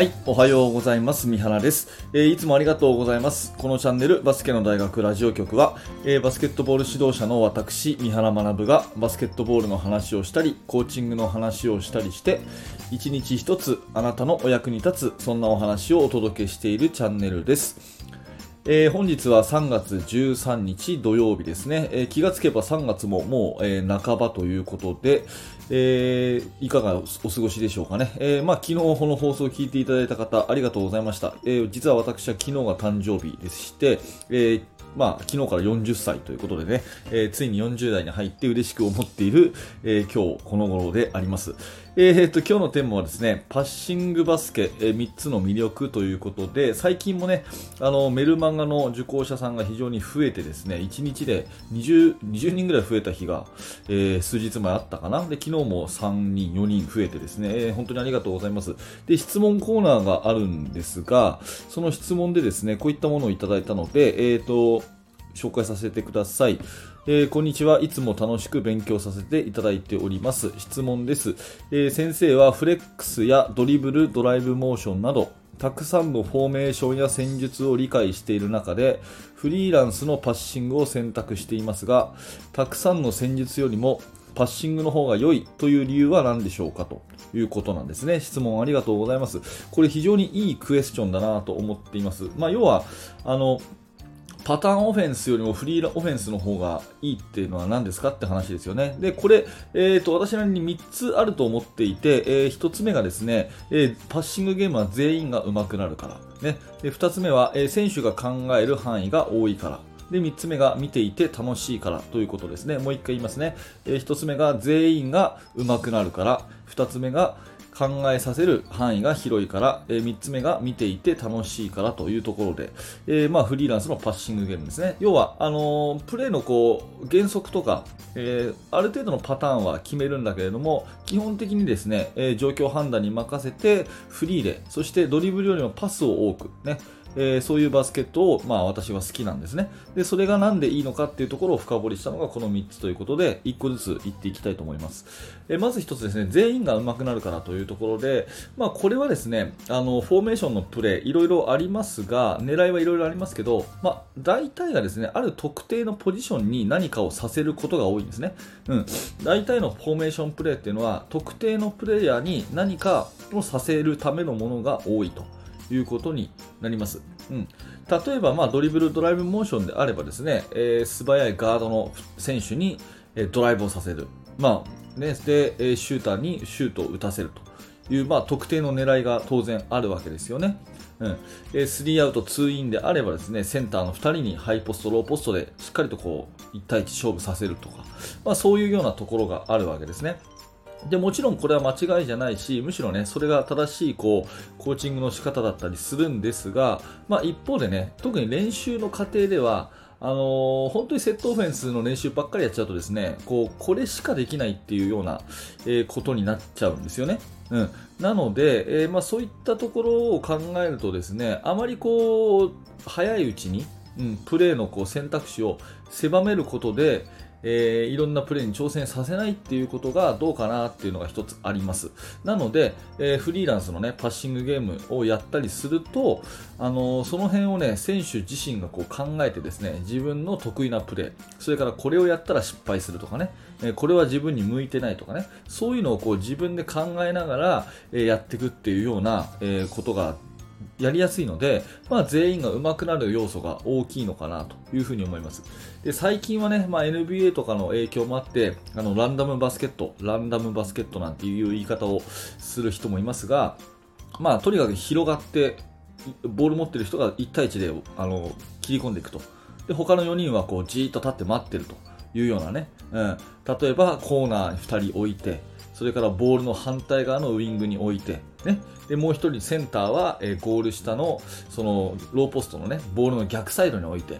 はい、おはようございます。三原です、えーいつもありがとうございます。このチャンネル、バスケの大学ラジオ局は、えーバスケットボール指導者の私、三原学がバスケットボールの話をしたり、コーチングの話をしたりして、一日一つあなたのお役に立つ、そんなお話をお届けしているチャンネルです。えー本日は3月13日土曜日ですね、えー気がつけば3月ももう、えー半ばということで、えーいかがお過ごしでしょうかね、えーまあ、昨日この放送を聞いていただいた方ありがとうございました、えー実は私は昨日が誕生日でして、えまあ、昨日から40歳ということでね、えついに40代に入って嬉しく思っている、え今日この頃であります。えー、と今日のテーマはですね、パッシングバスケ、えー3つの魅力ということで、最近もね、あのメルマガの受講者さんが非常に増えてですね、1日で 20, 20人ぐらい増えた日が、えー数日前あったかな。で、昨日も3人、4人増えてですね、えー本当にありがとうございます。で、質問コーナーがあるんですが、その質問でですね、こういったものをいただいたので、えっ、と、紹介させてください。えーこんにちは。いつも楽しく勉強させていただいております。質問です。えー先生はフレックスやドリブル、ドライブモーションなど、たくさんのフォーメーションや戦術を理解している中で、フリーランスのパッシングを選択していますが、たくさんの戦術よりもパッシングの方が良いという理由は何でしょうか？ということなんですね。質問ありがとうございます。これ非常にいいクエスチョンだなと思っています。まあ、要は、あの、パターンオフェンスよりもフリーオフェンスの方がいいっていうのは何ですかって話ですよね。で、これ、えー、と私なりに3つあると思っていて、え1つ目がですね、えーパッシングゲームは全員が上手くなるから。ね、で2つ目は、えー選手が考える範囲が多いから。で、3つ目が見ていて楽しいからということですね。もう1回言いますね。え1つ目が全員が上手くなるから。2つ目が考えさせる範囲が広いから、え3つ目が見ていて楽しいからというところで、えーまあ、フリーランスのパッシングゲームですね。要は、あのープレイのこう原則とか、えある程度のパターンは決めるんだけれども、基本的にですね、え状況判断に任せてフリーで、そしてドリブルよりもパスを多く、ね、えーそういうバスケットを、まあ、私は好きなんですね。で、それがなんでいいのかっていうところを深掘りしたのがこの3つということで、1個ずつ言っていきたいと思います。えーまず1つですね、全員が上手くなるからというところで、まあ、これはですね、あの、フォーメーションのプレー、いろいろありますが、狙いはいろいろありますけど、まあ、大体がですね、ある特定のポジションに何かをさせることが多いんですね。うん。大体のフォーメーションプレーっていうのは、特定のプレイヤーに何かをさせるためのものが多いと。いうことになります。うん、例えば、まあ、ドリブル、ドライブモーションであればですね、えー素早いガードの選手に、えードライブをさせる。まあね、で、シューターにシュートを打たせるという、まあ、特定の狙いが当然あるわけですよね。うん、えー3アウト2インであればですね、センターの2人にハイポスト、ローポストでしっかりとこう1対1勝負させるとか、まあ、そういうようなところがあるわけですね。でもちろんこれは間違いじゃないし、むしろね、それが正しいこうコーチングの仕方だったりするんですが、まあ、一方でね、特に練習の過程では、あのー本当にセットオフェンスの練習ばっかりやっちゃうとですね、こうこれしかできないっていうような、えーことになっちゃうんですよね。うん、なので、えーまあ、そういったところを考えるとですね、あまりこう早いうちに、うん、プレーのこう選択肢を狭めることで、えーいろんなプレーに挑戦させないっていうことがどうかなっていうのが一つあります。なので、えーフリーランスのね、パッシングゲームをやったりすると、あのーその辺をね、選手自身がこう考えてですね、自分の得意なプレー、それからこれをやったら失敗するとかね、えこれは自分に向いてないとかね、そういうのをこう自分で考えながら、えやっていくっていうような、えーことがやりやすいので、まあ、全員が上手くなる要素が大きいのかなというふうに思います。で最近はね、まあ、NBA とかの影響もあってあのランダムバスケット、ランダムバスケットなんていう言い方をする人もいますが、まあ、とにかく広がってボール持ってる人が1対1であの切り込んでいくと。で他の4人はこうじーっと立って待ってるというようなね、うん、例えばコーナーに2人置いてそれからボールの反対側のウイングに置いて、ね、でもう1人センターは、えーゴール下のそのローポストの、ね、ボールの逆サイドに置いて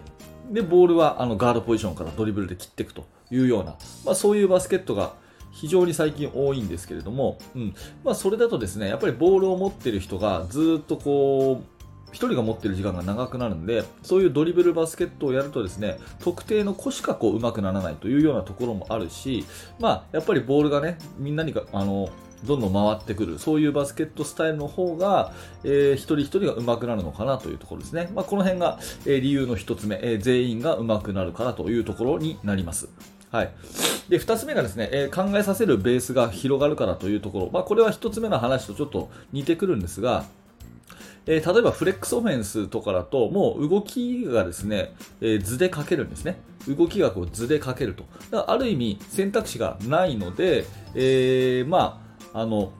でボールはあのガードポジションからドリブルで切っていくというような、まあ、そういうバスケットが非常に最近多いんですけれども、うん。まあ、それだとですねやっぱりボールを持っている人がずっとこう1人が持っている時間が長くなるんでそういうドリブルバスケットをやるとですね特定の子しかこう上手くならないというようなところもあるし、まあ、やっぱりボールがねみんなにかあのどんどん回ってくる、そういうバスケットスタイルの方が、えー、一人一人が上手くなるのかなというところですね。まあ、この辺が、えー、理由の一つ目、えー、全員が上手くなるからというところになります。はい。で、二つ目がですね、えー、考えさせるベースが広がるからというところ。まあ、これは一つ目の話とちょっと似てくるんですが、えー、例えばフレックスオフェンスとかだと、もう動きがですね、えー、図で書けるんですね。動きがこう図で書けると。だからある意味選択肢がないので、えー、まあ、あの、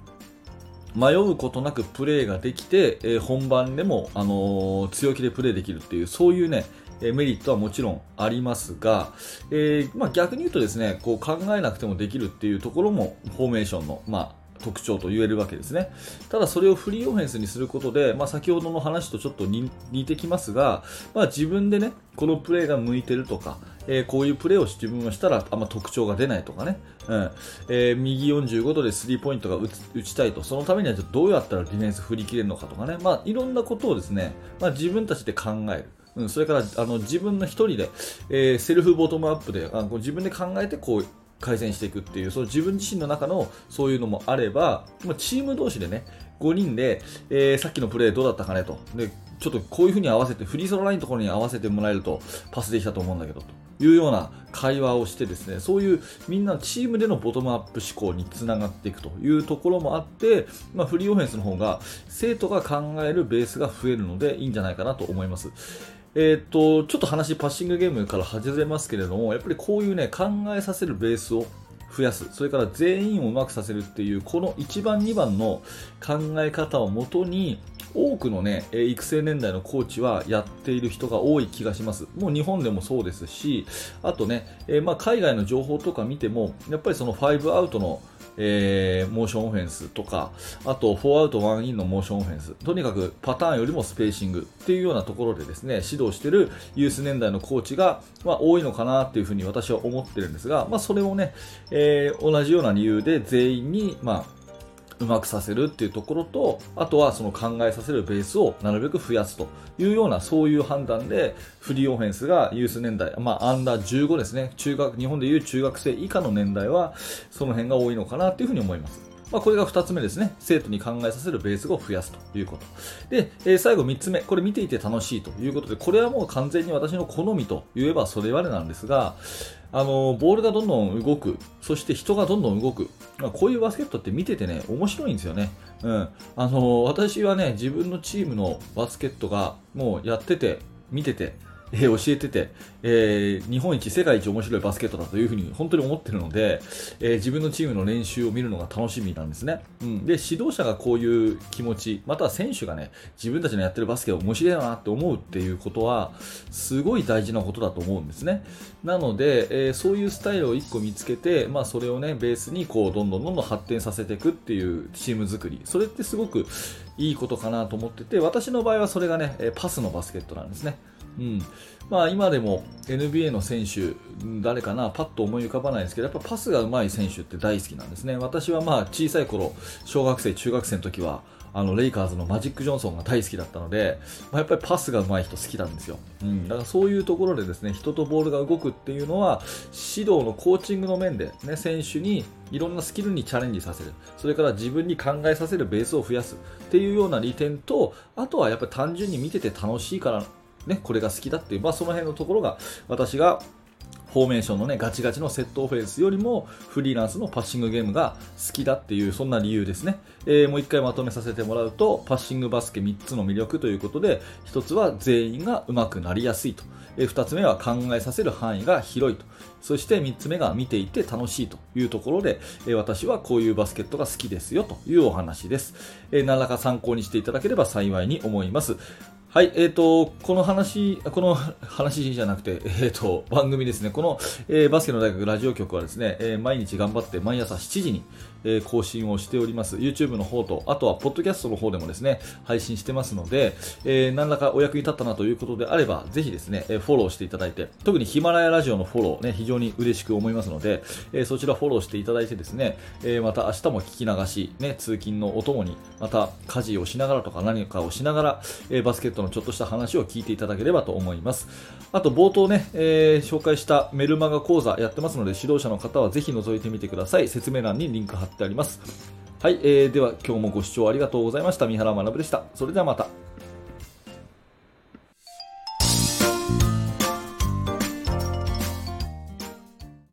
迷うことなくプレーができて、えー、本番でも、あのー、強気でプレーできるっていう、そういうね、えメリットはもちろんありますが、えー、まあ、逆に言うとですね、こう考えなくてもできるっていうところもフォーメーションの、ま、特徴と言えるわけですね。ただそれをフリーオフェンスにすることで、まあ、先ほどの話とちょっと似てきますが、まあ、自分でね、このプレーが向いてるとか、えー、こういうプレーを自分はしたらあんま特徴が出ないとかね、うん。えー、右45度でスリーポイントが打ちたいと、そのためにはどうやったらディフェンス振り切れるのかとかね、まあ、いろんなことをですね、まあ、自分たちで考える。うん、それからあの自分の一人で、えー、セルフボトムアップであこう自分で考えてこう改善していくっていう、その自分自身の中のそういうのもあれば、チーム同士でね、5人で、えー、さっきのプレーどうだったかねと。で、ちょっとこういう風に合わせて、フリースロラインのところに合わせてもらえると、パスできたと思うんだけど、というような会話をしてですね、そういうみんなチームでのボトムアップ思考につながっていくというところもあって、まあ、フリーオフェンスの方が、生徒が考えるベースが増えるのでいいんじゃないかなと思います。えっ、と、ちょっと話、パッシングゲームから外れますけれども、やっぱりこういうね、考えさせるベースを増やす、それから全員をうまくさせるっていう、この1番、2番の考え方をもとに、多くのね、育成年代のコーチはやっている人が多い気がします。もう日本でもそうですし、あとね、えー、まあ海外の情報とか見ても、やっぱりその5アウトのえー、モーションオフェンスとか、あと4アウト1インのモーションオフェンス、とにかくパターンよりもスペーシングっていうようなところでですね、指導しているユース年代のコーチが、まあ、多いのかなっていうふうに私は思ってるんですが、まあ、それをね、えー、同じような理由で全員に、まあ、うまくさせるっていうところと、あとはその考えさせるベースをなるべく増やすというような、そういう判断で、フリーオフェンスがユース年代、まあ、アンダー15ですね、中学、日本でいう中学生以下の年代は、その辺が多いのかなっていうふうに思います。まあ、これが2つ目ですね。生徒に考えさせるベースを増やすということ。で、えー、最後3つ目。これ見ていて楽しいということで、これはもう完全に私の好みと言えばそれまでなんですが、あのボールがどんどん動く、そして人がどんどん動く、まあ、こういうバスケットって見ててね、面白いんですよね。うん、あの私はね、自分のチームのバスケットがもうやってて、見てて、えー、教えてて、えー、日本一、世界一面白いバスケットだというふうに本当に思ってるので、えー、自分のチームの練習を見るのが楽しみなんですね。うん、で、指導者がこういう気持ち、または選手がね、自分たちのやってるバスケを面白いなって思うっていうことは、すごい大事なことだと思うんですね。なので、えー、そういうスタイルを1個見つけて、まあ、それをね、ベースにこう、どんどんどんどん発展させていくっていうチーム作り、それってすごくいいことかなと思ってて、私の場合はそれがね、パスのバスケットなんですね。うん。まあ、今でも NBA の選手、誰かな、パッと思い浮かばないですけど、やっぱパスが上手い選手って大好きなんですね。私はまあ小さい頃、小学生、中学生の時は、あのレイカーズのマジック・ジョンソンが大好きだったので、まあ、やっぱりパスが上手い人好きなんですよ、うん、だからそういうところでですね人とボールが動くっていうのは指導のコーチングの面で、ね、選手にいろんなスキルにチャレンジさせる。それから自分に考えさせるベースを増やすっていうような利点とあとはやっぱり単純に見てて楽しいからね、これが好きだっていう、まあ、その辺のところが私がフォーメーションのね、ガチガチのセットオフェンスよりもフリーランスのパッシングゲームが好きだっていう、そんな理由ですね。えー、もう一回まとめさせてもらうと、パッシングバスケ3つの魅力ということで、1つは全員が上手くなりやすいと。えー、2つ目は考えさせる範囲が広いと。そして3つ目が見ていて楽しいというところで、えー、私はこういうバスケットが好きですよというお話です。えー、何らか参考にしていただければ幸いに思います。はい、えーと、この話、この話じゃなくて、えーと、番組ですね、この、えー、バスケの大学ラジオ局はですね、えー、毎日頑張って毎朝7時に、えー、更新をしております。YouTube の方と、あとは、ポッドキャストの方でもですね、配信してますので、えー、何らかお役に立ったなということであれば、ぜひですね、えフォローしていただいて、特にヒマラヤラジオのフォローね、非常に嬉しく思いますので、えそちらフォローしていただいてですね、えまた明日も聞き流し、ね、通勤のお供に、また家事をしながらとか何かをしながら、えバスケットのちょっとした話を聞いていただければと思います。あと、冒頭ね、え紹介したメルマガ講座やってますので、指導者の方はぜひ覗いてみてください。説明欄にリンク貼ってあります。はい、えー、では今日もご視聴ありがとうございました。三原学でした。それではまた。